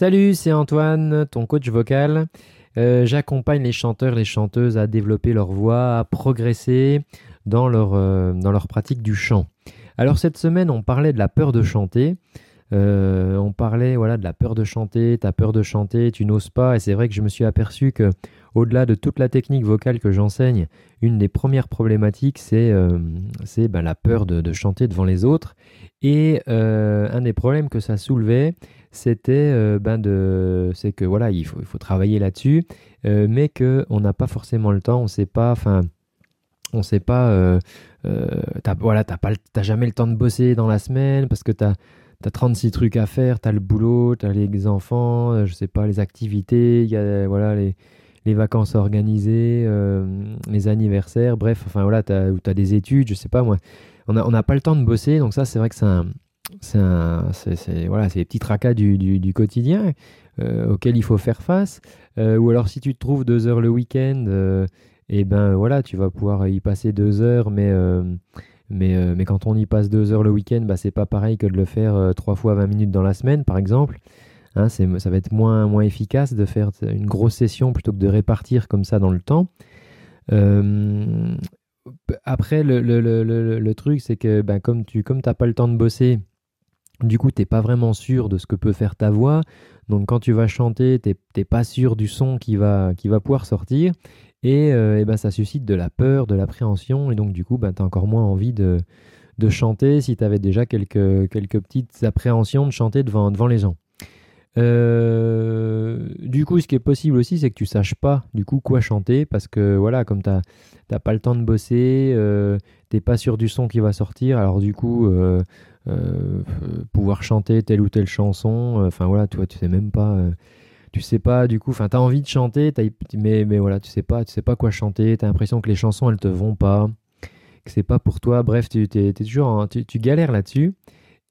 Salut, c'est Antoine, ton coach vocal. Euh, j'accompagne les chanteurs, les chanteuses à développer leur voix, à progresser dans leur, euh, dans leur pratique du chant. Alors cette semaine, on parlait de la peur de chanter. Euh, on parlait voilà de la peur de chanter, t'as peur de chanter, tu n'oses pas. Et c'est vrai que je me suis aperçu que au-delà de toute la technique vocale que j'enseigne, une des premières problématiques, c'est ben, la peur de, chanter devant les autres. Et un des problèmes que ça soulevait, c'était ben de, c'est que voilà, il faut, il faut travailler là-dessus, mais que on n'a pas forcément le temps, on sait pas, enfin, on sait pas, euh, t'as, voilà, t'as pas, t'as jamais le temps de bosser dans la semaine parce que t'as as 36 trucs à faire, t'as le boulot, t'as les enfants, je sais pas, les activités, il y a voilà les, les vacances organisées, les anniversaires, bref, enfin voilà, t'as, as des études, je sais pas moi. On n'a on pas le temps de bosser, donc ça c'est vrai que c'est un, c'est voilà, des petits tracas du, du, quotidien euh, auxquels il faut faire face. Euh, ou alors si tu te trouves deux heures le week-end, et euh, eh ben voilà, tu vas pouvoir y passer deux heures, mais, mais, mais quand on y passe deux heures le week-end, bah, c'est pas pareil que de le faire trois fois 20 minutes dans la semaine, par exemple. Hein, ça va être moins, moins efficace de faire une grosse session plutôt que de répartir comme ça dans le temps. après, le, le, le, truc, c'est que ben, comme tu comme pas le temps de bosser, du coup, tu n'es pas vraiment sûr de ce que peut faire ta voix. Donc, quand tu vas chanter, tu n'es pas sûr du son qui va, qui va pouvoir sortir. Et, euh, ben, ça suscite de la peur, de l'appréhension. Et donc, du coup, ben, tu as encore moins envie de, de chanter si tu avais déjà quelques, quelques petites appréhensions de chanter devant, devant les gens. Euh, du coup, ce qui est possible aussi, c'est que tu saches pas du coup quoi chanter parce que voilà, comme tu n'as pas le temps de bosser, euh, t'es pas sûr du son qui va sortir, alors du coup, euh, euh, pouvoir chanter telle ou telle chanson. Enfin voilà, tu tu sais même pas. Tu sais pas du coup, enfin t'as envie de chanter, mais, mais voilà, tu sais pas, tu sais pas quoi chanter, t'as l'impression que les chansons elles te vont pas, que c'est pas pour toi, bref, tu es, toujours tu, galères là-dessus.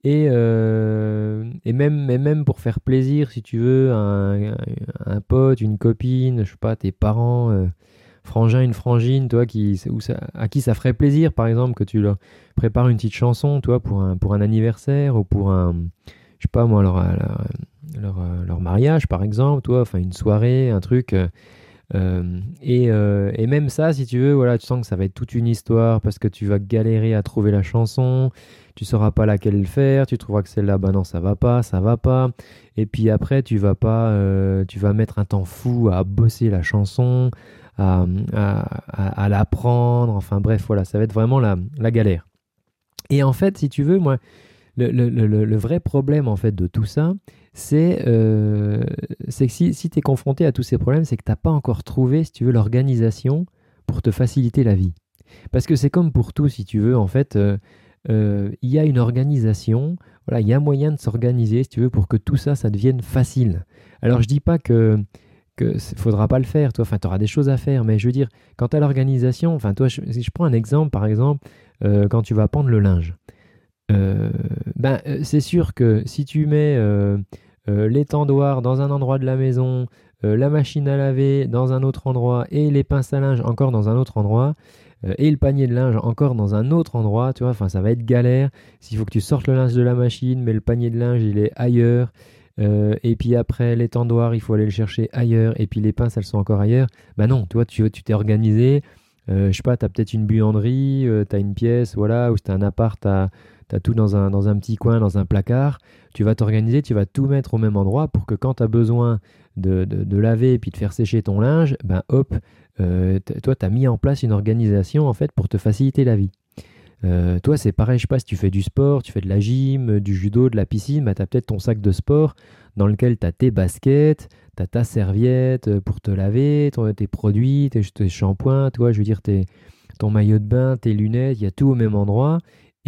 Et, et, même, même pour faire plaisir, si tu veux, un, un, pote, une copine, je sais pas, tes parents, frangin, une frangine, toi, qui, à qui ça ferait plaisir, par exemple, que tu leur prépares une petite chanson, toi, pour un, pour un anniversaire ou pour un, je sais pas moi, leur, leur, leur, mariage, par exemple, toi, enfin une soirée, un truc. Euh, euh, et, euh, et, même ça, si tu veux, voilà, tu sens que ça va être toute une histoire parce que tu vas galérer à trouver la chanson, tu sauras pas laquelle faire, tu trouveras que celle-là, bah non, ça va pas, ça va pas. Et puis après, tu vas pas, tu vas mettre un temps fou à bosser la chanson, à, l'apprendre. Enfin bref, voilà, ça va être vraiment la, galère. Et en fait, si tu veux, moi, le, vrai problème en fait de tout ça, c'est euh, que si, si tu es confronté à tous ces problèmes, c'est que tu n'as pas encore trouvé, si tu veux, l'organisation pour te faciliter la vie. Parce que c'est comme pour tout, si tu veux, en fait, euh, euh, il y a une organisation, voilà, il y a moyen de s'organiser, si tu veux, pour que tout ça, ça devienne facile. Alors je dis pas que que faudra pas le faire, toi. Enfin, tu auras des choses à faire, mais je veux dire, quant à l'organisation, enfin, toi, je, si je prends un exemple, par exemple, euh, quand tu vas pendre le linge, euh, ben, euh, c'est sûr que si tu mets l'étendoir dans un endroit de la maison, la machine à laver dans un autre endroit et les pinces à linge encore dans un autre endroit, et le panier de linge encore dans un autre endroit, tu vois, enfin, ça va être galère. S'il faut que tu sortes le linge de la machine, mais le panier de linge, il est ailleurs. Euh, et puis après, l'étendoir, il faut aller le chercher ailleurs. Et puis les pinces, elles sont encore ailleurs. Bah non, toi, tu t'es organisé. Euh, je sais pas, tu as peut-être une buanderie, euh, tu as une pièce, voilà, ou c'est un appart, tu as, tout dans un, dans un petit coin, dans un placard. Tu vas t'organiser, tu vas tout mettre au même endroit pour que quand tu as besoin de, de, laver et puis de faire sécher ton linge, ben hop, toi, tu as mis en place une organisation en fait pour te faciliter la vie. Euh, toi, c'est pareil, je sais pas si tu fais du sport, tu fais de la gym, du judo, de la piscine, bah, tu as peut-être ton sac de sport dans lequel tu as tes baskets, tu as ta serviette euh, pour te laver, tes produits, tes, shampoings, toi, je veux dire, tes, ton maillot de bain, tes lunettes, il y a tout au même endroit.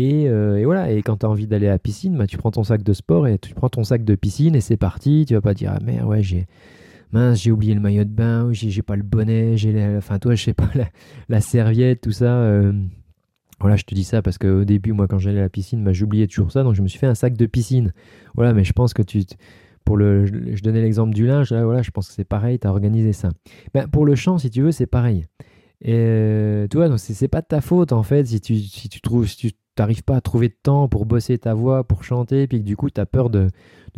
Et, euh, voilà, et quand tu as envie d'aller à la piscine, bah, tu prends ton sac de sport et tu prends ton sac de piscine et c'est parti. Tu vas pas dire, ah merde, ouais, j'ai mince, j'ai oublié le maillot de bain, ou j'ai pas le bonnet, j'ai enfin toi, je sais pas, la, serviette, tout ça. Voilà, je te dis ça parce qu'au début, moi, quand j'allais à la piscine, bah, j'oubliais toujours ça, donc je me suis fait un sac de piscine. Voilà, mais je pense que tu. Pour le, je donnais l'exemple du linge, là, voilà, je pense que c'est pareil, tu as organisé ça. Ben, pour le chant, si tu veux, c'est pareil. Et euh, tu vois, donc c'est pas de ta faute en fait si tu, si tu trouves, n'arrives pas à trouver de temps pour bosser ta voix, pour chanter, puis que du coup, tu as peur de,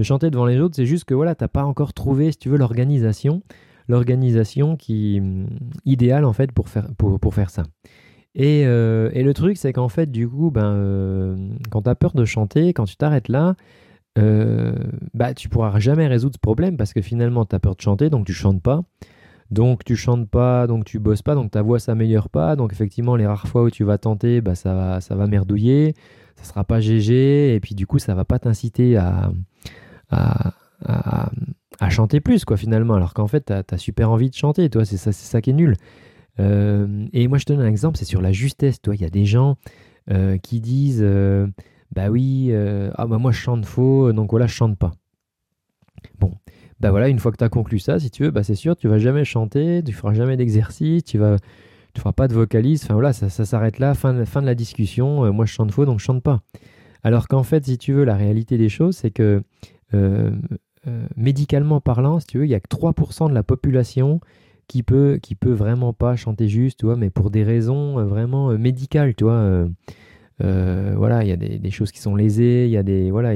chanter devant les autres. C'est juste que voilà, tu n'as pas encore trouvé, si tu veux, l'organisation, l'organisation qui mm, idéale en fait pour faire, pour, faire ça. Et, euh, et, le truc, c'est qu'en fait, du coup, ben, euh, quand tu as peur de chanter, quand tu t'arrêtes là, euh, bah, tu pourras jamais résoudre ce problème parce que finalement, tu as peur de chanter, donc tu chantes pas. Donc tu chantes pas, donc tu bosses pas, donc ta voix s'améliore pas. Donc effectivement, les rares fois où tu vas tenter, bah, ça, va, ça va merdouiller, ça sera pas GG, et puis du coup, ça va pas t'inciter à, à, chanter plus, quoi, finalement. Alors qu'en fait, tu as, super envie de chanter, toi, c'est ça, ça qui est nul. Euh, et moi, je te donne un exemple, c'est sur la justesse, toi. Il y a des gens euh, qui disent, euh, bah oui, ah bah moi je chante faux, donc voilà, je chante pas. Bon, bah voilà, une fois que tu as conclu ça, si tu veux, bah c'est sûr, tu vas jamais chanter, tu feras jamais d'exercice, tu vas tu feras pas de vocalise, enfin voilà, ça, s'arrête là, fin de, la discussion, euh, moi je chante faux, donc je chante pas. Alors qu'en fait, si tu veux, la réalité des choses, c'est que euh, euh, médicalement parlant, si tu veux, il y a que 3% de la population qui peut, qui peut vraiment pas chanter juste, tu mais pour des raisons vraiment médicales, tu voilà, il y a des, choses qui sont lésées, il y a des... Voilà,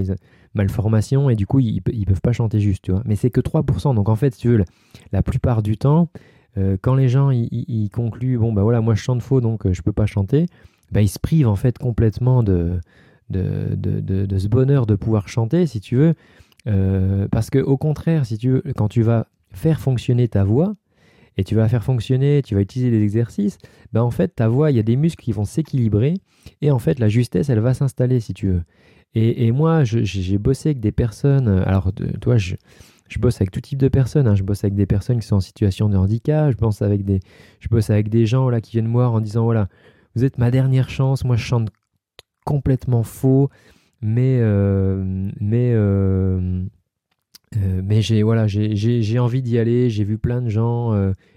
malformation et du coup ils, ils peuvent pas chanter juste, tu. Mais c'est que 3%. Donc en fait, si tu veux, la, plupart du temps, euh, quand les gens ils, concluent, bon bah voilà, moi je chante faux donc euh, je peux pas chanter, bah, ils se privent en fait complètement de, de, de, ce bonheur de pouvoir chanter, si tu veux. Euh, parce que au contraire, si tu veux, quand tu vas faire fonctionner ta voix, et tu vas faire fonctionner, tu vas utiliser des exercicices, bah en fait ta voix, il y a des muscles qui vont s'équilibrer et en fait la justesse, elle va s'installer si tu veux. Et, moi, j'ai bossé avec des personnes. Euh, alors, toi, je, je bosse avec tout type de personnes. Hein. Je bosse avec des personnes qui sont en situation de handicap. Je, avec des, je bosse avec des gens qui viennent me voir en disant voilà, vous êtes ma dernière chance. Moi, je chante complètement faux. Mais, euh, mais, euh, mais j'ai voilà, j'ai envie d'y aller. J'ai vu plein de gens.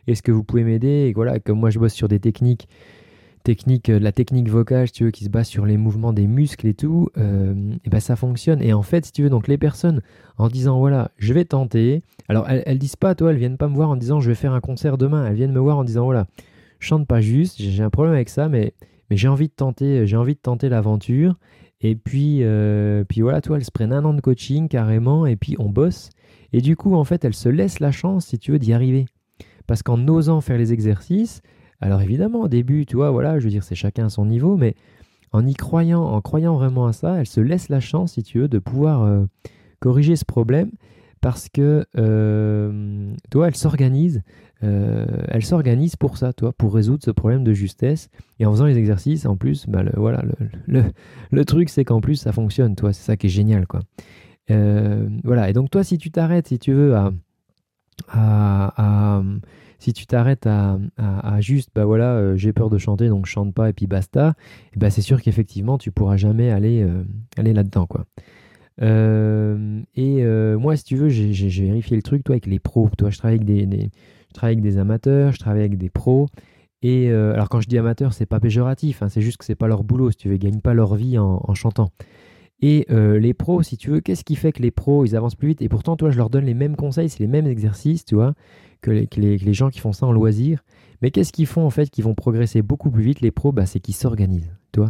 Est-ce que vous pouvez m'aider? Et voilà, comme moi, je bosse sur des techniques technique, euh, la technique vocale, tu veux, qui se base sur les mouvements des muscles et tout, euh, et ben ça fonctionne. Et en fait, si tu veux, donc les personnes, en disant voilà, je vais tenter, alors elles, elles disent pas, toi, elles viennent pas me voir en disant je vais faire un concert demain, elles viennent me voir en disant voilà, je chante pas juste, j'ai un problème avec ça, mais, mais j'ai envie de tenter, j'ai envie de tenter l'aventure. Et puis, euh, puis voilà, toi, elles se prennent un an de coaching carrément, et puis on bosse. Et du coup, en fait, elles se laissent la chance, si tu veux, d'y arriver. Parce qu'en osant faire les exercices, alors évidemment, au début, tu vois, voilà, je veux dire, c'est chacun à son niveau, mais en y croyant, en croyant vraiment à ça, elle se laisse la chance, si tu veux, de pouvoir euh, corriger ce problème parce que, euh, toi, elle s'organise, euh, elle s'organise pour ça, toi, pour résoudre ce problème de justesse. Et en faisant les exercices, en plus, bah, le, voilà, le, truc, c'est qu'en plus, ça fonctionne, toi, c'est ça qui est génial, quoi. voilà, et donc toi, si tu t'arrêtes, si tu veux, à si tu t'arrêtes à, juste, bah voilà, euh, j'ai peur de chanter, donc chante pas et puis basta, et bah c'est sûr qu'effectivement, tu pourras jamais aller, euh, là-dedans, quoi. Euh, et moi, si tu veux, j'ai vérifié le truc, toi, avec les pros. Toi, je travaille avec des, amateurs, je travaille avec des pros. Et alors, quand je dis amateur, c'est pas péjoratif, hein, c'est juste que c'est pas leur boulot, si tu veux, ils gagnent pas leur vie en, en chantant. Et les pros, si tu veux, qu'est-ce qui fait que les pros, ils avancent plus vite? Et pourtant, toi, je leur donne les mêmes conseils, c'est les mêmes exercices, tu vois que les, gens qui font ça en loisir. Mais qu'est-ce qu'ils font en fait qui vont progresser beaucoup plus vite les pros? Bah, C'est qu'ils s'organisent, tu.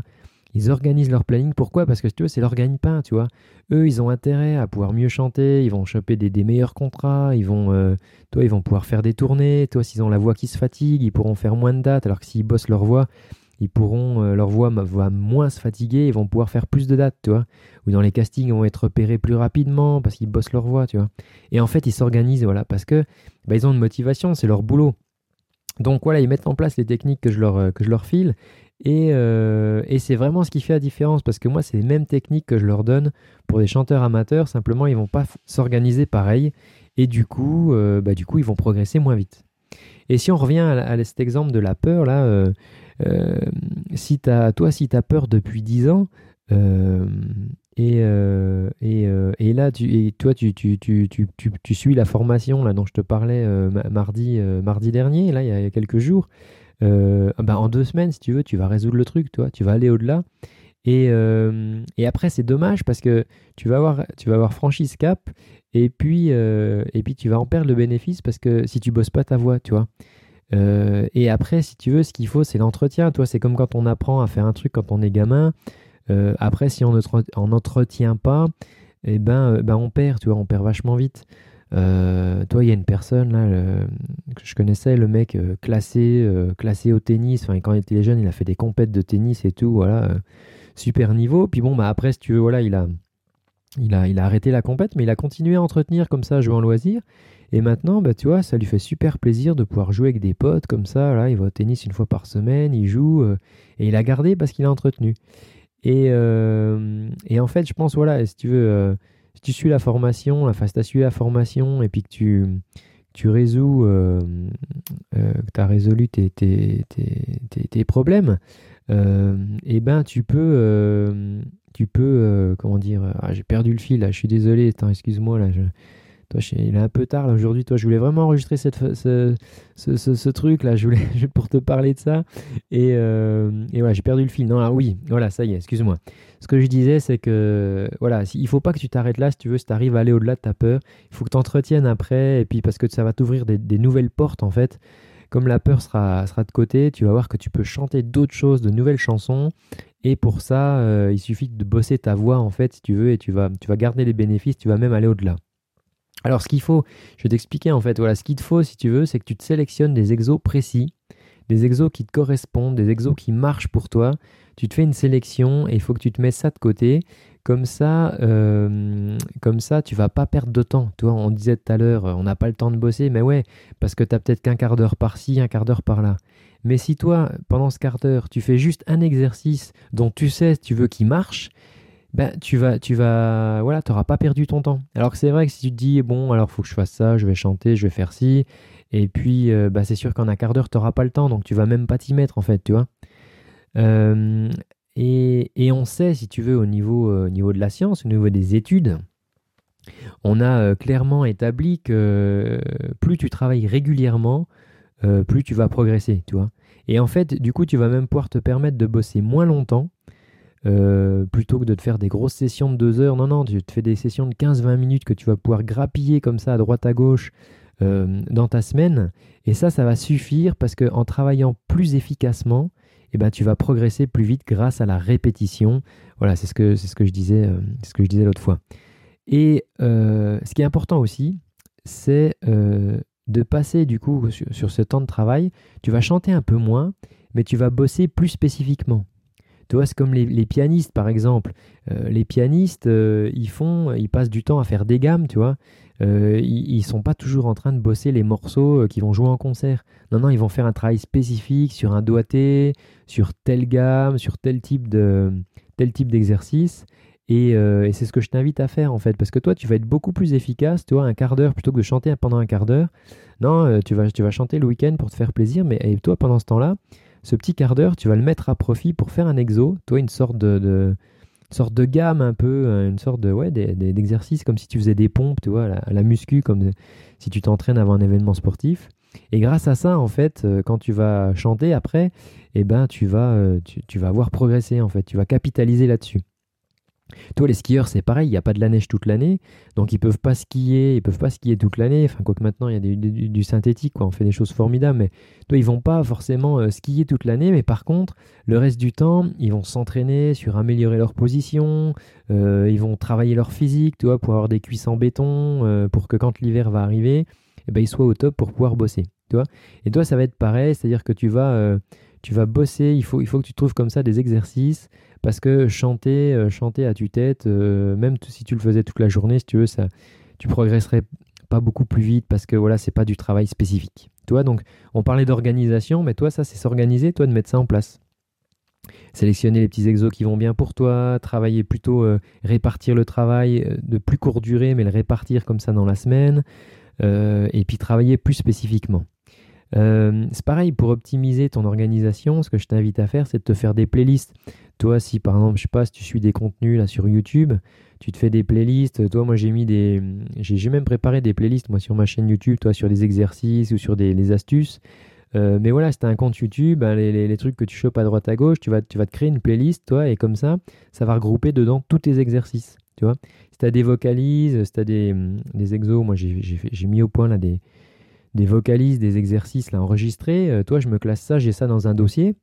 Ils organisent leur planning. Pourquoi? Parce que tu vois, c'est leur gagne-pain, tu vois. Eux, ils ont intérêt à pouvoir mieux chanter, ils vont choper des, meilleurs contrats, ils vont, euh, toi, ils vont pouvoir faire des tournées. Toi, s'ils ont la voix qui se fatigue, ils pourront faire moins de dates, alors que s'ils bossent leur voix, ils pourront, euh, leur voix va moins se fatiguer, ils vont pouvoir faire plus de dates, tu vois. Ou dans les castings, ils vont être repérés plus rapidement parce qu'ils bossent leur voix, tu vois. Et en fait, ils s'organisent, voilà, parce que bah, ils ont une motivation, c'est leur boulot. Donc voilà, ils mettent en place les techniques que je leur, euh, file. Et, euh, et c'est vraiment ce qui fait la différence, parce que moi, c'est les mêmes techniques que je leur donne pour des chanteurs amateurs, simplement, ils vont pas s'organiser pareil. Et du coup, bah, du coup, ils vont progresser moins vite. Et si on revient à, cet exemple de la peur, là, si as, toi, si tu as peur depuis 10 ans, euh, et, euh, et, et, là, tu, et toi, tu, tu, tu, suis la formation là, dont je te parlais mardi, mardi dernier, là, il y, a, quelques jours. bah, en deux semaines, si tu veux, tu vas résoudre le truc, toi, tu vas aller au-delà. Et, et, après, c'est dommage parce que tu vas avoir, tu vas avoir franchi ce cap et puis, et puis tu vas en perdre le bénéfice parce que si tu bosses pas ta voix, tu vois. Euh, et après, si tu veux, ce qu'il faut, c'est l'entretien. Toi, c'est comme quand on apprend à faire un truc quand on est gamin. après, si on n'entretient pas, eh ben, ben, on perd, tu vois, on perd vachement vite. toi, il y a une personne là que je connaissais, le mec classé, classé au tennis. Enfin, quand il était jeune, il a fait des compètes de tennis et tout, voilà, super niveau. Puis bon, bah après, si tu veux, voilà, il a, il a, il a arrêté la compète, mais il a continué à entretenir comme ça, jouer en loisir. Et maintenant, bah, tu vois, ça lui fait super plaisir de pouvoir jouer avec des potes comme ça. Là, il va au tennis une fois par semaine, il joue, euh, et il a gardé parce qu'il a entretenu. Et, euh, et, en fait, je pense, voilà, si tu veux, euh, si tu suis la formation, enfin, si tu as suivi la formation et puis que tu, tu résous, que tu as résolu tes, tes, tes, tes problèmes, et ben tu peux, tu peux, comment dire, ah, j'ai perdu le fil, là, je suis désolé, excuse-moi, là, je, toi, il est un peu tard aujourd'hui. Toi, je voulais vraiment enregistrer ce, truc là. Je voulais pour te parler de ça. Et, euh, et voilà, j'ai perdu le fil. Non, ah oui, voilà, ça y est. Excuse-moi. Ce que je disais, c'est que voilà, il faut pas que tu t'arrêtes là si tu veux. Si tu arrives à aller au-delà de ta peur, il faut que tu entretiennes après. Et puis parce que ça va t'ouvrir des, nouvelles portes en fait. Comme la peur sera, de côté, tu vas voir que tu peux chanter d'autres choses, de nouvelles chansons. Et pour ça, euh, il suffit de bosser ta voix en fait, si tu veux, et tu vas garder les bénéfices. Tu vas même aller au-delà. Alors, ce qu'il faut, je vais t'expliquer en fait. Voilà, ce qu'il te faut, si tu veux, c'est que tu te sélectionnes des exos précis, des exos qui te correspondent, des exos qui marchent pour toi. Tu te fais une sélection et il faut que tu te mets ça de côté. Comme ça, euh, comme ça, tu vas pas perdre de temps. Toi, on disait tout à l'heure, on n'a pas le temps de bosser, mais ouais, parce que tu n'as peut-être qu'un quart d'heure par-ci, un quart d'heure par-là. Mais si toi, pendant ce quart d'heure, tu fais juste un exercice dont tu sais, tu veux qu'il marche, ben, tu vas, tu vas, voilà, t'auras pas perdu ton temps. Alors que c'est vrai que si tu te dis, bon, alors faut que je fasse ça, je vais chanter, je vais faire ci, et puis euh, bah, c'est sûr qu'en un quart d'heure, t'auras pas le temps, donc tu vas même pas t'y mettre en fait, tu vois. Euh, et, et, on sait, si tu veux, au niveau, euh, niveau de la science, au niveau des études, on a clairement établi que plus tu travailles régulièrement, plus tu vas progresser, tu vois. Et en fait, du coup, tu vas même pouvoir te permettre de bosser moins longtemps euh, plutôt que de te faire des grosses sessions de 2 heures. Non, non, tu te fais des sessions de 15-20 minutes que tu vas pouvoir grappiller comme ça à droite à gauche euh, dans ta semaine. Et ça, ça va suffire parce qu'en travaillant plus efficacement, eh ben, tu vas progresser plus vite grâce à la répétition. Voilà, c'est ce que, c'est ce que je disais, euh, ce que je disais l'autre fois. Et ce qui est important aussi, c'est de passer du coup sur, ce temps de travail. Tu vas chanter un peu moins, mais tu vas bosser plus spécifiquement. Tu vois, c'est comme les, pianistes, par exemple. Euh, les pianistes, euh, ils font, ils passent du temps à faire des gammes, tu vois. Euh, ils, ne sont pas toujours en train de bosser les morceaux qu'ils vont jouer en concert. Non, non, ils vont faire un travail spécifique sur un doigté, sur telle gamme, sur tel type de tel type d'exercice. Et, c'est ce que je t'invite à faire en fait, parce que toi, tu vas être beaucoup plus efficace, tu vois, un quart d'heure plutôt que de chanter pendant un quart d'heure. Non, tu vas, tu vas chanter le week-end pour te faire plaisir, mais toi, pendant ce temps-là, ce petit quart d'heure, tu vas le mettre à profit pour faire un exo, toi, une sorte de, sorte de gamme un peu, euh, une sorte de ouais, d'exercice comme si tu faisais des pompes, tu vois, à la, muscu, comme si tu t'entraînes avant un événement sportif. Et grâce à ça, en fait, euh, quand tu vas chanter après, eh ben, tu vas, euh, tu, tu vas avoir progressé, en fait, tu vas capitaliser là-dessus. Toi, les skieurs, c'est pareil, il n'y a pas de la neige toute l'année, donc ils peuvent pas skier, ils peuvent pas skier toute l'année. Enfin, quoique maintenant il y a du, synthétique, quoi, on fait des choses formidables, mais toi, ils vont pas forcément euh, skier toute l'année, mais par contre, le reste du temps, ils vont s'entraîner sur améliorer leur position, euh, ils vont travailler leur physique, tu vois, pour avoir des cuisses en béton, euh, pour que quand l'hiver va arriver, eh ben, ils soient au top pour pouvoir bosser, tu vois. Et toi, ça va être pareil, c'est-à-dire que tu vas, tu vas bosser, il faut, que tu trouves comme ça des exercices parce que chanter, euh, chanter à tue-tête, euh, même si tu le faisais toute la journée, si tu veux, ça, tu progresserais pas beaucoup plus vite parce que voilà, c'est pas du travail spécifique. Toi, donc, on parlait d'organisation, mais toi, ça, c'est s'organiser, toi, de mettre ça en place. Sélectionner les petits exos qui vont bien pour toi, travailler plutôt, euh, répartir le travail de plus courte durée, mais le répartir comme ça dans la semaine, et puis travailler plus spécifiquement. C'est pareil, pour optimiser ton organisation, ce que je t'invite à faire, c'est de te faire des playlists. Toi, si par exemple, je sais pas, si tu suis des contenus là sur YouTube, tu te fais des playlists. Toi, moi, j'ai mis des, j'ai même préparé des playlists moi sur ma chaîne YouTube, toi sur des exercices ou sur des astuces. Euh, mais voilà, si tu as un compte YouTube, ben, les, trucs que tu chopes à droite à gauche, tu vas, tu vas te créer une playlist, toi, et comme ça, ça va regrouper dedans tous tes exercices. Tu vois si tu as des vocalises, si tu as des, des exos, moi j'ai mis au point là des, des vocalises, des exercices là enregistrés, euh, toi je me classe ça, j'ai ça dans un dossier.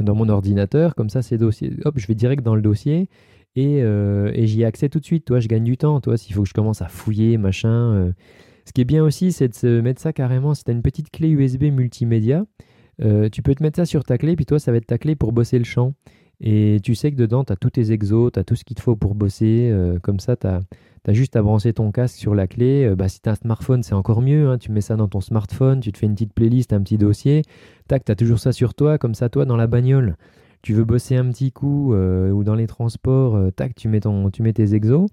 dans mon ordinateur, comme ça, ces dossiers, hop, je vais direct dans le dossier et, et j'y ai accès tout de suite. Toi, je gagne du temps. Toi, s'il faut que je commence à fouiller, machin. Ce qui est bien aussi, c'est de se mettre ça carrément. Si tu as une petite clé USB multimédia, tu peux te mettre ça sur ta clé, puis toi, ça va être ta clé pour bosser le champ. Et tu sais que dedans, tu as tous tes exos, tu as tout ce qu'il te faut pour bosser. comme ça, tu as tu as juste à brancher ton casque sur la clé. Euh, bah, si tu un smartphone, c'est encore mieux. Hein. Tu mets ça dans ton smartphone, tu te fais une petite playlist, un petit dossier. Tac, tu as toujours ça sur toi, comme ça, toi, dans la bagnole. Tu veux bosser un petit coup euh, ou dans les transports, euh, tac, tu mets, ton, tu mets tes exos,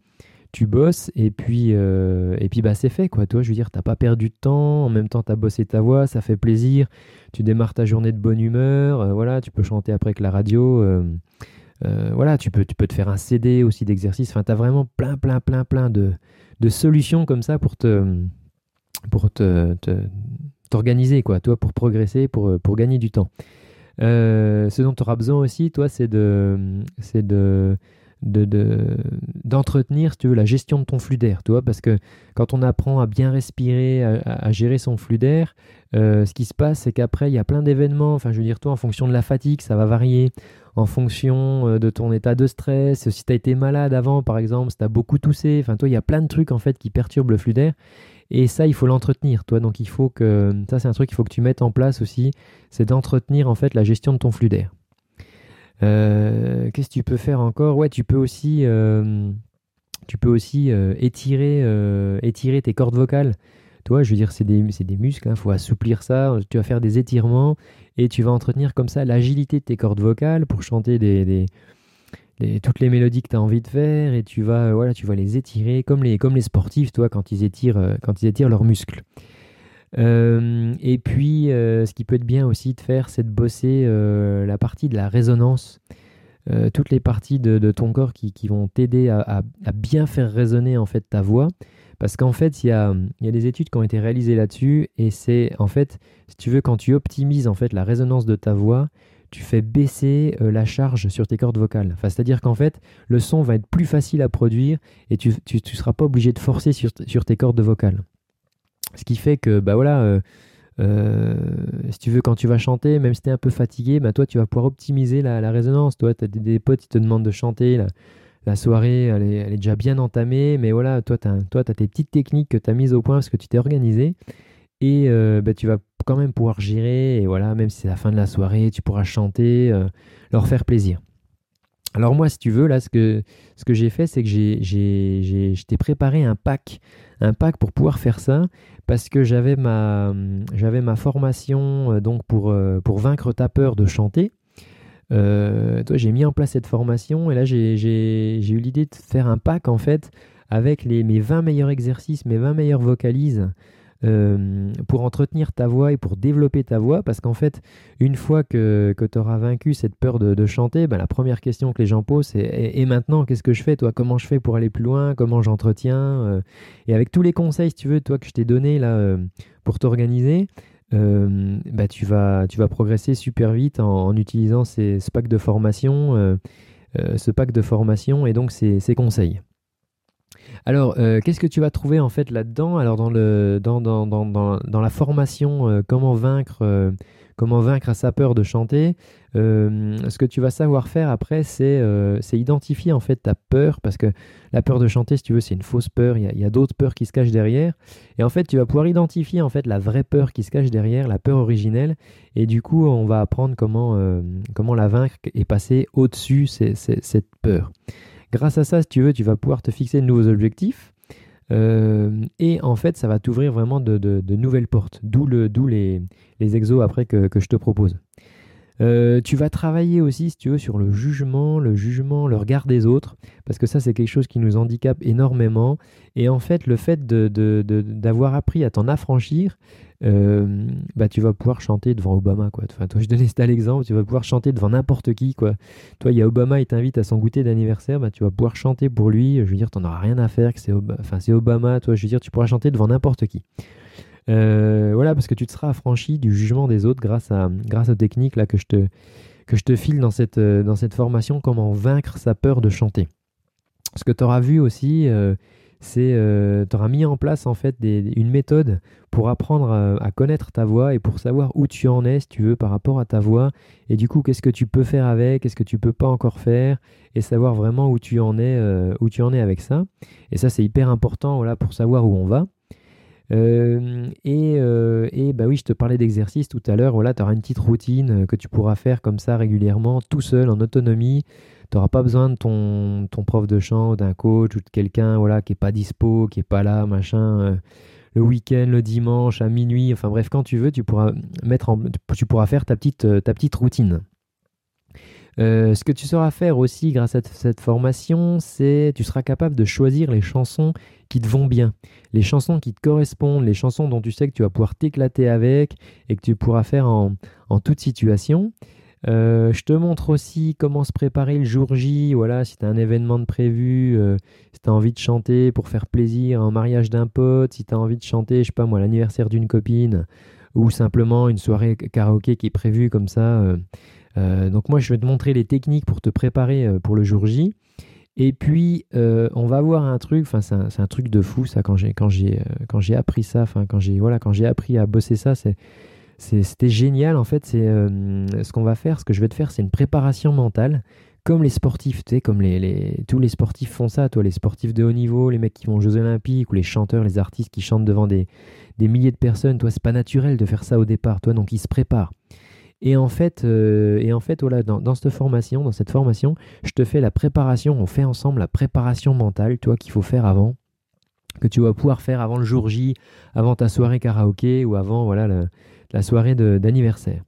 tu bosses et puis, et puis bah, c'est fait. quoi. Toi, je veux dire, pas perdu de temps. En même temps, tu as bossé ta voix, ça fait plaisir. Tu démarres ta journée de bonne humeur. voilà, tu peux chanter après que la radio. Euh, voilà, tu peux, tu peux te faire un CD aussi d'exercices. Enfin, tu as vraiment plein, plein, plein, plein de, de, solutions comme ça pour te pour te, t'organiser, quoi, toi, pour progresser, pour, pour gagner du temps. Euh, ce dont tu auras besoin aussi, toi, c'est de, c'est de, de, d'entretenir, si tu veux, la gestion de ton flux d'air, tu parce que quand on apprend à bien respirer, à, gérer son flux d'air, euh, ce qui se passe, c'est qu'après, il y a plein d'événements, enfin, je veux dire, toi, en fonction de la fatigue, ça va varier, en fonction euh, de ton état de stress, si tu as été malade avant, par exemple, si tu as beaucoup toussé, enfin, toi, il y a plein de trucs, en fait, qui perturbent le flux d'air, et ça, il faut l'entretenir, toi, donc il faut que, ça, c'est un truc qu'il faut que tu mettes en place aussi, c'est d'entretenir, en fait, la gestion de ton flux d'air. Euh, qu'est-ce que tu peux faire encore? Ouais, tu peux aussi, euh, tu peux aussi euh, étirer, étirer tes cordes vocales. Toi, je veux dire, c'est des, des, muscles, il hein, faut assouplir ça. Tu vas faire des étirements et tu vas entretenir comme ça l'agilité de tes cordes vocales pour chanter des, toutes les mélodies que tu as envie de faire et tu vas, voilà, tu vas les étirer comme les, comme les sportifs, toi, quand ils étirent, quand ils étirent leurs muscles. Euh, et puis, euh, ce qui peut être bien aussi de faire, c'est de bosser euh, la partie de la résonance. toutes les parties de, ton corps qui, vont t'aider à, bien faire résonner en fait ta voix. Parce qu'en fait, il y a, des études qui ont été réalisées là-dessus. Et c'est en fait, si tu veux, quand tu optimises en fait la résonance de ta voix, tu fais baisser la charge sur tes cordes vocales. Enfin, C'est-à-dire qu'en fait, le son va être plus facile à produire et tu ne seras pas obligé de forcer sur, sur tes cordes vocales. Ce qui fait que, bah voilà, euh, euh, si tu veux, quand tu vas chanter, même si tu es un peu fatigué, bah toi, tu vas pouvoir optimiser la, résonance. Toi, tu as des, potes qui te demandent de chanter, la, soirée, elle est, déjà bien entamée, mais voilà, toi, tu as, as, tes petites techniques que tu as mises au point parce que tu t'es organisé. Et euh, bah, tu vas quand même pouvoir gérer, et voilà, même si c'est la fin de la soirée, tu pourras chanter, leur faire plaisir. Alors moi, si tu veux, là, ce que, ce que j'ai fait, c'est que j'ai, je t'ai préparé un pack, un pack pour pouvoir faire ça, parce que j'avais ma, ma formation euh, donc pour, euh, vaincre ta peur de chanter. Euh, j'ai mis en place cette formation et là, j'ai, eu l'idée de faire un pack en fait avec les, mes 20 meilleurs exercices, mes 20 meilleures vocalises euh, pour entretenir ta voix et pour développer ta voix, parce qu'en fait, une fois que, que tu auras vaincu cette peur de, chanter, ben, la première question que les gens posent, c'est et, maintenant, qu'est-ce que je fais, toi? Comment je fais pour aller plus loin? Comment j'entretiens? Euh, Et avec tous les conseils, si tu veux, toi, que je t'ai donné là euh, pour t'organiser, bah, tu, vas, tu vas progresser super vite en, utilisant ces, ce pack de formation, ce pack de formation et donc ces, ces conseils. Alors, euh, qu'est-ce que tu vas trouver en fait là-dedans? Alors, dans, la formation, euh, comment vaincre euh, comment vaincre à sa peur de chanter, ce que tu vas savoir faire après, c'est identifier en fait ta peur, parce que la peur de chanter, si tu veux, c'est une fausse peur, il y a, d'autres peurs qui se cachent derrière, et en fait, tu vas pouvoir identifier en fait la vraie peur qui se cache derrière, la peur originelle, et du coup, on va apprendre comment, comment la vaincre et passer au-dessus cette peur. Grâce à ça, si tu veux, tu vas pouvoir te fixer de nouveaux objectifs. Euh, et en fait, ça va t'ouvrir vraiment de, nouvelles portes, d'où le, les, les exos après que, je te propose. Euh, tu vas travailler aussi, si tu veux, sur le jugement, le jugement, le regard des autres, parce que ça, c'est quelque chose qui nous handicape énormément. Et en fait, le fait d'avoir appris à t'en affranchir, euh, bah, tu vas pouvoir chanter devant Obama. Quoi. Enfin, toi, je donnais cet l'exemple, tu vas pouvoir chanter devant n'importe qui. Quoi. Toi, il y a Obama, il t'invite à son goûter d'anniversaire, bah, tu vas pouvoir chanter pour lui. Je veux dire, tu n'en auras rien à faire, c'est enfin, Obama. Toi, je veux dire, tu pourras chanter devant n'importe qui. Euh, voilà, parce que tu te seras affranchi du jugement des autres grâce, à, grâce aux techniques là, que, je te, que je te file dans cette, dans cette formation, comment vaincre sa peur de chanter. Ce que tu auras vu aussi, euh, c'est euh, tu auras mis en place en fait une méthode pour apprendre à, connaître ta voix et pour savoir où tu en es, si tu veux, par rapport à ta voix. Et du coup, qu'est-ce que tu peux faire avec, qu'est-ce que tu peux pas encore faire, et savoir vraiment où tu en es, euh, où tu en es avec ça. Et ça, c'est hyper important voilà, pour savoir où on va. Euh, et, et, bah oui, je te parlais d'exercice tout à l'heure. Voilà, tu auras une petite routine que tu pourras faire comme ça régulièrement, tout seul, en autonomie. Tu n'auras pas besoin de ton, ton, prof de chant, d'un coach ou de quelqu'un voilà, qui n'est pas dispo, qui n'est pas là, machin. Euh, le week-end, le dimanche, à minuit, enfin bref, quand tu veux, tu pourras, mettre en, tu pourras faire ta petite, euh, ta petite routine. Euh, ce que tu sauras faire aussi grâce à cette formation, c'est tu seras capable de choisir les chansons qui te vont bien, les chansons qui te correspondent, les chansons dont tu sais que tu vas pouvoir t'éclater avec et que tu pourras faire en, en toute situation. Euh, je te montre aussi comment se préparer le jour J. Voilà, si tu as un événement de prévu, euh, si tu as envie de chanter pour faire plaisir, un mariage d'un pote, si tu as envie de chanter, je sais pas moi, l'anniversaire d'une copine, ou simplement une soirée karaoké qui est prévue comme ça. Donc moi, je vais te montrer les techniques pour te préparer pour le jour J. Et puis, on va voir un truc, enfin c'est un, truc de fou ça, quand j'ai, appris ça, enfin quand j'ai, voilà, quand j'ai appris à bosser ça, c'est c'était génial en fait. C'est euh, ce qu'on va faire, ce que je vais te faire, c'est une préparation mentale, comme les sportifs, tu sais, comme les, tous les sportifs font ça, toi, les sportifs de haut niveau, les mecs qui vont aux Jeux Olympiques ou les chanteurs, les artistes qui chantent devant des, milliers de personnes. Toi, c'est pas naturel de faire ça au départ, toi, donc ils se préparent. Et en fait, euh, et en fait voilà, dans, cette formation, dans cette formation, je te fais la préparation, on fait ensemble la préparation mentale, toi, qu'il faut faire avant, que tu vas pouvoir faire avant le jour J, avant ta soirée karaoké ou avant voilà la soirée d'anniversaire.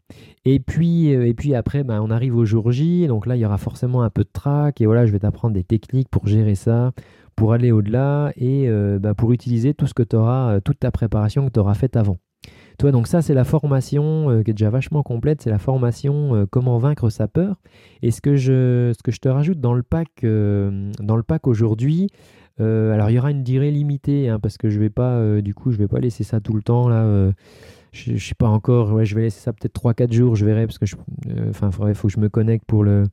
Et puis, euh, et puis après, ben, on arrive au jour J, donc là, il y aura forcément un peu de trac, et voilà, je vais t'apprendre des techniques pour gérer ça, pour aller au-delà, et ben, pour utiliser tout ce que tu auras, toute ta préparation que tu auras faite avant. Toi, donc ça, c'est la formation qui est déjà vachement complète, c'est la formation Comment vaincre sa peur. Et ce que je, ce que je te rajoute dans le pack, dans le pack aujourd'hui, alors il y aura une durée limitée, hein, parce que je vais pas, du coup, je vais pas laisser ça tout le temps là je, ne sais pas encore, ouais, je vais laisser ça peut-être 3-4 jours, je verrai, parce que euh, faut que je me connecte pour le,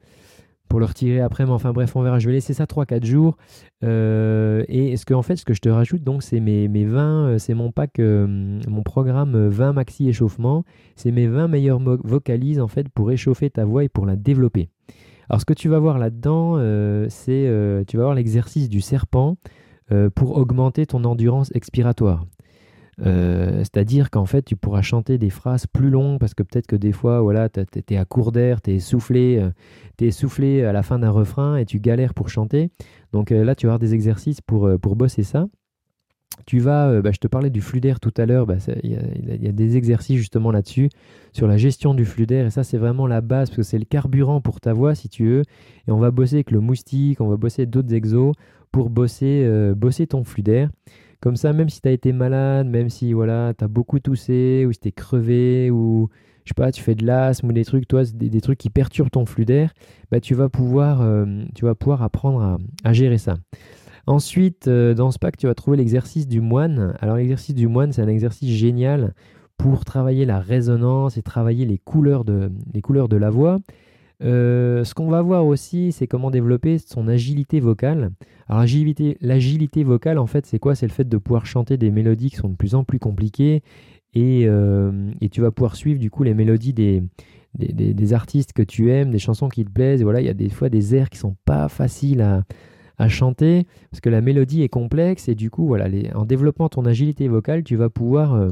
pour le retirer après, mais enfin bref, on verra. Je vais laisser ça 3-4 jours. Euh, et ce que, en fait, ce que je te rajoute, donc, c'est mes, mes 20, euh, c'est mon pack, mon programme 20 maxi échauffement. C'est mes 20 meilleures vocalises, en fait, pour échauffer ta voix et pour la développer. Alors, ce que tu vas voir là-dedans, c'est, tu vas voir l'exercice du serpent pour augmenter ton endurance expiratoire. Euh, c'est-à-dire qu'en fait, tu pourras chanter des phrases plus longues parce que peut-être que des fois, voilà, tu es à court d'air, tu es essoufflé, euh, es essoufflé à la fin d'un refrain et tu galères pour chanter. Donc euh, là, tu vas avoir des exercices pour, pour bosser ça. Tu vas, bah, je te parlais du flux d'air tout à l'heure, bah, il y, a des exercices justement là-dessus, sur la gestion du flux d'air, et ça c'est vraiment la base, parce que c'est le carburant pour ta voix si tu veux, et on va bosser avec le moustique, on va bosser d'autres exos pour bosser, bosser ton flux d'air. Comme ça, même si tu as été malade, même si voilà, tu as beaucoup toussé, ou si tu crevé, ou je sais pas, tu fais de l'asthme ou des trucs, toi, des, trucs qui perturbent ton flux d'air, bah, tu, vas pouvoir, euh, tu vas pouvoir apprendre à, gérer ça. Ensuite, euh, dans ce pack, tu vas trouver l'exercice du moine. Alors, l'exercice du moine, c'est un exercice génial pour travailler la résonance et travailler les couleurs de la voix. Euh, ce qu'on va voir aussi, c'est comment développer son agilité vocale. Alors l'agilité vocale, en fait, c'est quoi? C'est le fait de pouvoir chanter des mélodies qui sont de plus en plus compliquées et, euh, tu vas pouvoir suivre du coup les mélodies des, artistes que tu aimes, des chansons qui te plaisent. voilà, il y a des fois des airs qui sont pas faciles à, chanter parce que la mélodie est complexe et du coup, voilà, en développant ton agilité vocale, tu vas pouvoir, euh,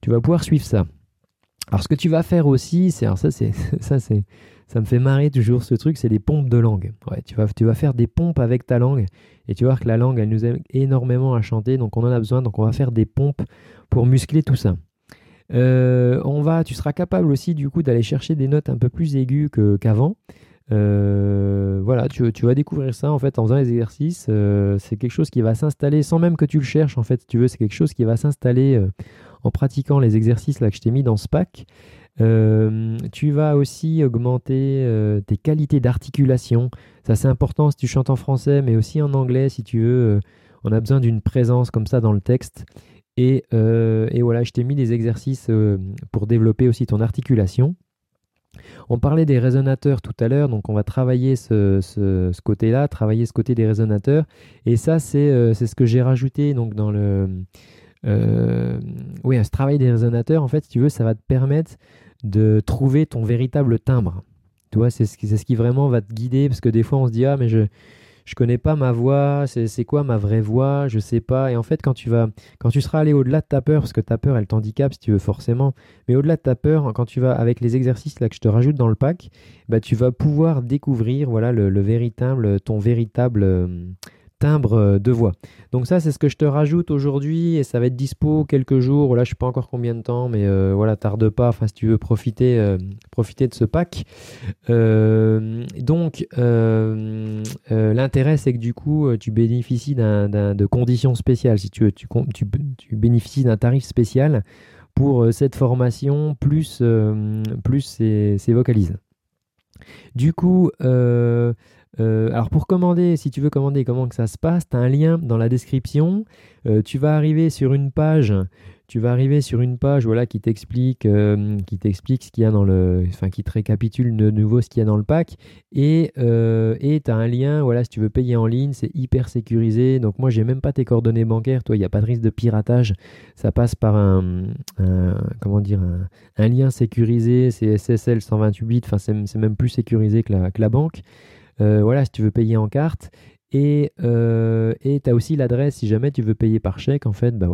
tu vas pouvoir suivre ça. Alors ce que tu vas faire aussi, c'est ça, c'est ça, c'est ça me fait marrer toujours ce truc, c'est les pompes de langue. Ouais, tu vas, tu vas faire des pompes avec ta langue et tu vas voir que la langue, elle nous aide énormément à chanter, donc on en a besoin, donc on va faire des pompes pour muscler tout ça. Euh, on va, tu seras capable aussi du coup d'aller chercher des notes un peu plus aiguës qu'avant. Euh, voilà, tu, tu, vas découvrir ça en fait faisant les exercices. Euh, c'est quelque chose qui va s'installer sans même que tu le cherches en fait. tu veux, c'est quelque chose qui va s'installer en pratiquant les exercices là que je t'ai mis dans ce pack. Euh, tu vas aussi augmenter euh, tes qualités d'articulation. Ça, c'est important si tu chantes en français, mais aussi en anglais, si tu veux. Euh, on a besoin d'une présence comme ça dans le texte. Et, voilà, je t'ai mis des exercices pour développer aussi ton articulation. On parlait des résonateurs tout à l'heure, donc on va travailler ce, côté-là, travailler ce côté des résonateurs. Et ça, c'est ce que j'ai rajouté donc, dans le... oui, ce travail des résonateurs, en fait, si tu veux, ça va te permettre de trouver ton véritable timbre. Tu vois, c'est ce, ce qui vraiment va te guider, parce que des fois, on se dit, ah, mais je je connais pas ma voix, c'est quoi ma vraie voix, je sais pas. Et en fait, quand tu vas, quand tu seras allé au-delà de ta peur, parce que ta peur, elle t'handicape si tu veux forcément, mais au-delà de ta peur, quand tu vas avec les exercices là que je te rajoute dans le pack, bah tu vas pouvoir découvrir voilà le, véritable, ton véritable euh, timbre euh, de voix. Donc ça, c'est ce que je te rajoute aujourd'hui et ça va être dispo quelques jours. Là, je sais pas encore combien de temps, mais euh, voilà, tarde pas. Enfin, si tu veux profiter, euh, profiter de ce pack. donc, l'intérêt, c'est que du coup, tu bénéficies de conditions spéciales. Si tu veux, tu, tu, bénéficies d'un tarif spécial pour cette formation plus, plus ces, vocalises. Du coup, alors pour commander, si tu veux commander comment que ça se passe, tu as un lien dans la description. Euh, tu vas arriver sur une page, tu vas arriver sur une page voilà, qui t'explique euh, qui t'explique ce qu'il y a dans le. Enfin qui te récapitule de nouveau ce qu'il y a dans le pack. Et tu as un lien, voilà, si tu veux payer en ligne, c'est hyper sécurisé. Donc moi j'ai même pas tes coordonnées bancaires, toi, il n'y a pas de risque de piratage. Ça passe par un, comment dire un, lien sécurisé, c'est SSL 128 bits, enfin c'est même plus sécurisé que la banque. Euh, voilà, si tu veux payer en carte. Et euh, tu as aussi l'adresse, si jamais tu veux payer par chèque, en fait, bah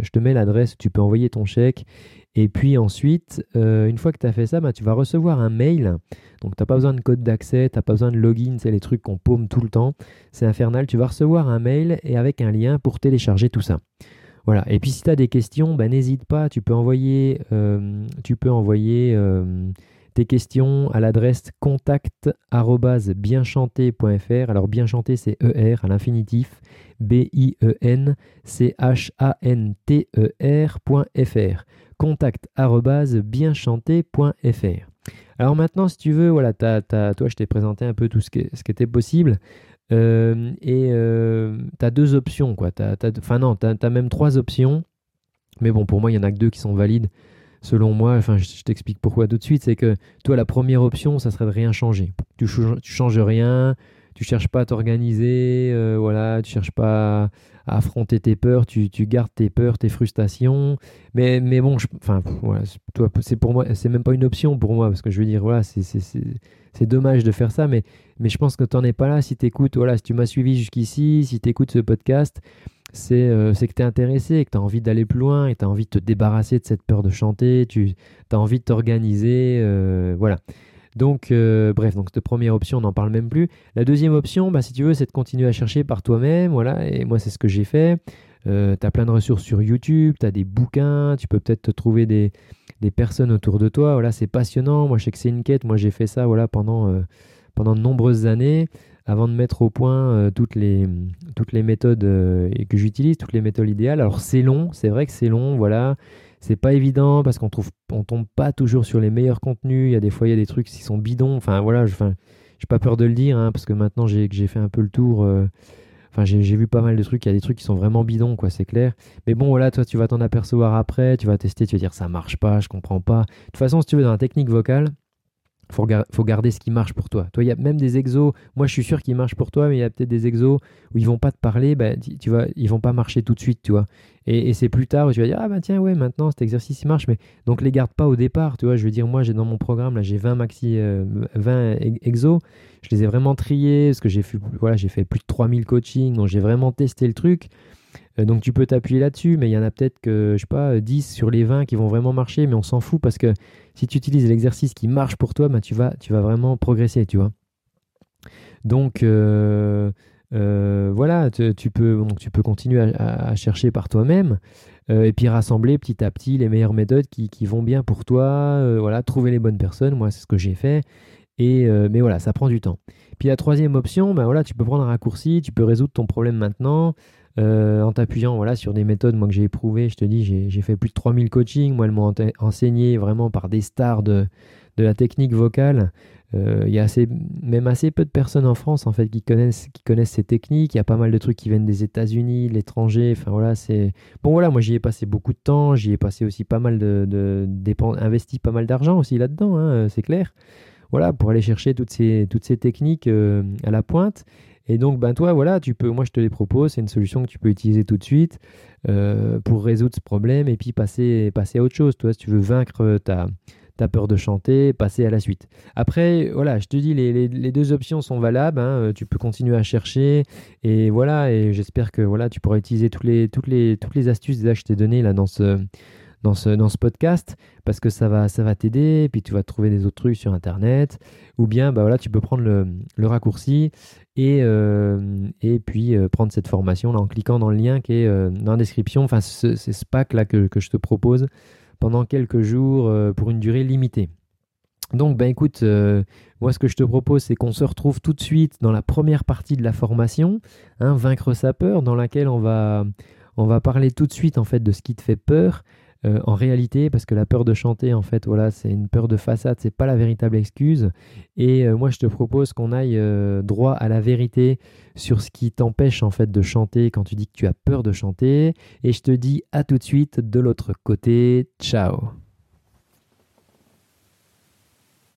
je te mets l'adresse, tu peux envoyer ton chèque. Et puis ensuite, euh, une fois que tu as fait ça, bah, tu vas recevoir un mail. Donc tu n'as pas besoin de code d'accès, tu n'as pas besoin de login, c'est les trucs qu'on paume tout le temps. C'est infernal. Tu vas recevoir un mail et avec un lien pour télécharger tout ça. Voilà. Et puis si tu as des questions, bah, n'hésite pas, tu peux envoyer, tu peux envoyer tes questions à l'adresse contact@bienchanté.fr. Alors bien chanté c'est ER à l'infinitif B I E T contact@bienchanté.fr. Alors maintenant si tu veux voilà, toi je t'ai présenté un peu tout ce qui, ce était possible. Euh, et euh, tu as deux options quoi. Enfin non, tu as, même trois options. Mais bon, pour moi, il y en a que deux qui sont valides selon moi, enfin je, t'explique pourquoi tout de suite, c'est que toi la première option, ça serait de rien changer. Tu, tu changes rien, tu cherches pas à t'organiser, euh, voilà, tu cherches pas à, affronter tes peurs, tu, gardes tes peurs, tes frustrations. Mais, mais bon, enfin toi, c'est pour moi, c'est même pas une option pour moi parce que je veux dire voilà, c'est dommage de faire ça, mais, mais je pense que tu n'en es pas là si tu écoutes, voilà, si tu m'as suivi jusqu'ici, si tu écoutes ce podcast, euh, c'est que tu es intéressé que tu as envie d'aller plus loin et tu as envie de te débarrasser de cette peur de chanter, tu as envie de t'organiser, euh, voilà. Donc, euh, bref, donc cette première option, on n'en parle même plus. La deuxième option, bah, si tu veux, c'est de continuer à chercher par toi-même, voilà, et moi c'est ce que j'ai fait. tu as plein de ressources sur YouTube, tu as des bouquins, tu peux peut-être te trouver des, des, personnes autour de toi, voilà, c'est passionnant. Moi je sais que c'est une quête, moi j'ai fait ça, voilà, pendant, pendant de nombreuses années avant de mettre au point euh, toutes, les, toutes les méthodes euh, que j'utilise, toutes les méthodes idéales. Alors c'est long, c'est vrai que c'est long, voilà. C'est pas évident parce qu'on trouve on tombe pas toujours sur les meilleurs contenus. Il y a des fois il y a des trucs qui sont bidons. Enfin voilà, je j'ai pas peur de le dire hein, parce que maintenant j'ai j'ai fait un peu le tour. Euh, enfin, j'ai vu pas mal de trucs. Il y a des trucs qui sont vraiment bidons, quoi, c'est clair. Mais bon, voilà, toi, tu vas t'en apercevoir après. Tu vas tester, tu vas dire ça marche pas, je comprends pas. De toute façon, si tu veux, dans la technique vocale, faut, faut garder ce qui marche pour toi. Toi, il y a même des exos, moi je suis sûr qu'ils marchent pour toi, mais il y a peut-être des exos où ils vont pas te parler, bah, tu, vois, ils vont pas marcher tout de suite, tu vois. Et, c'est plus tard où tu vas dire, ah bah tiens, ouais, maintenant cet exercice il marche, mais donc les garde pas au départ, tu vois. Je veux dire, moi j'ai dans mon programme, là j'ai 20 maxi, 20 euh, exos, je les ai vraiment triés, parce que j'ai fait, voilà, j'ai fait plus de 3000 coachings, donc j'ai vraiment testé le truc. Euh, donc tu peux t'appuyer là-dessus, mais il y en a peut-être que, je sais pas, 10 sur les 20 qui vont vraiment marcher, mais on s'en fout parce que si tu utilises l'exercice qui marche pour toi, ben, tu, vas, vraiment progresser, tu vois. Donc euh, euh, voilà, tu, peux, continuer à, chercher par toi-même et puis rassembler petit à petit les meilleures méthodes qui, vont bien pour toi, voilà, trouver les bonnes personnes, moi c'est ce que j'ai fait. Et, mais voilà, ça prend du temps. Puis la troisième option, ben voilà, tu peux prendre un raccourci, tu peux résoudre ton problème maintenant. Euh, en t'appuyant voilà, sur des méthodes moi, que j'ai éprouvées. Je te dis, j'ai fait plus de 3000 coachings. Moi, elles m'ont enseigné vraiment par des stars de, de la technique vocale. Euh, il y a assez, même assez peu de personnes en France en fait qui connaissent, qui connaissent ces techniques. Il y a pas mal de trucs qui viennent des États-Unis, de l'étranger. Enfin voilà, c'est bon voilà. Moi j'y ai passé beaucoup de temps. J'y ai passé aussi pas mal de, de investi pas mal d'argent aussi là-dedans. Hein, c'est clair. Voilà pour aller chercher toutes ces toutes ces techniques euh, à la pointe. Et donc, ben toi, voilà, tu peux, moi je te les propose, c'est une solution que tu peux utiliser tout de suite euh, pour résoudre ce problème et puis passer, passer à autre chose. Toi, si tu veux vaincre ta, ta peur de chanter, passer à la suite. Après, voilà, je te dis, les, deux options sont valables. Hein, euh, tu peux continuer à chercher. Et voilà, et j'espère que voilà, tu pourras utiliser toutes les, toutes les, toutes les astuces déjà que je t'ai données dans ce, dans ce, dans ce podcast parce que ça va, ça va t'aider. Puis tu vas trouver des autres trucs sur Internet. Ou bien, bah voilà, tu peux prendre le, le raccourci et, euh, et puis euh, prendre cette formation là en cliquant dans le lien qui est dans la description. Enfin, c'est ce pack là que, que je te propose pendant quelques jours euh, pour une durée limitée. Donc, ben écoute, euh, moi ce que je te propose, c'est qu'on se retrouve tout de suite dans la première partie de la formation, hein, vaincre sa peur, dans laquelle on va, on va parler tout de suite en fait de ce qui te fait peur, euh, en réalité, parce que la peur de chanter, en fait, voilà, c'est une peur de façade, c'est pas la véritable excuse. Et euh, moi, je te propose qu'on aille euh, droit à la vérité sur ce qui t'empêche en fait de chanter quand tu dis que tu as peur de chanter. Et je te dis à tout de suite de l'autre côté. Ciao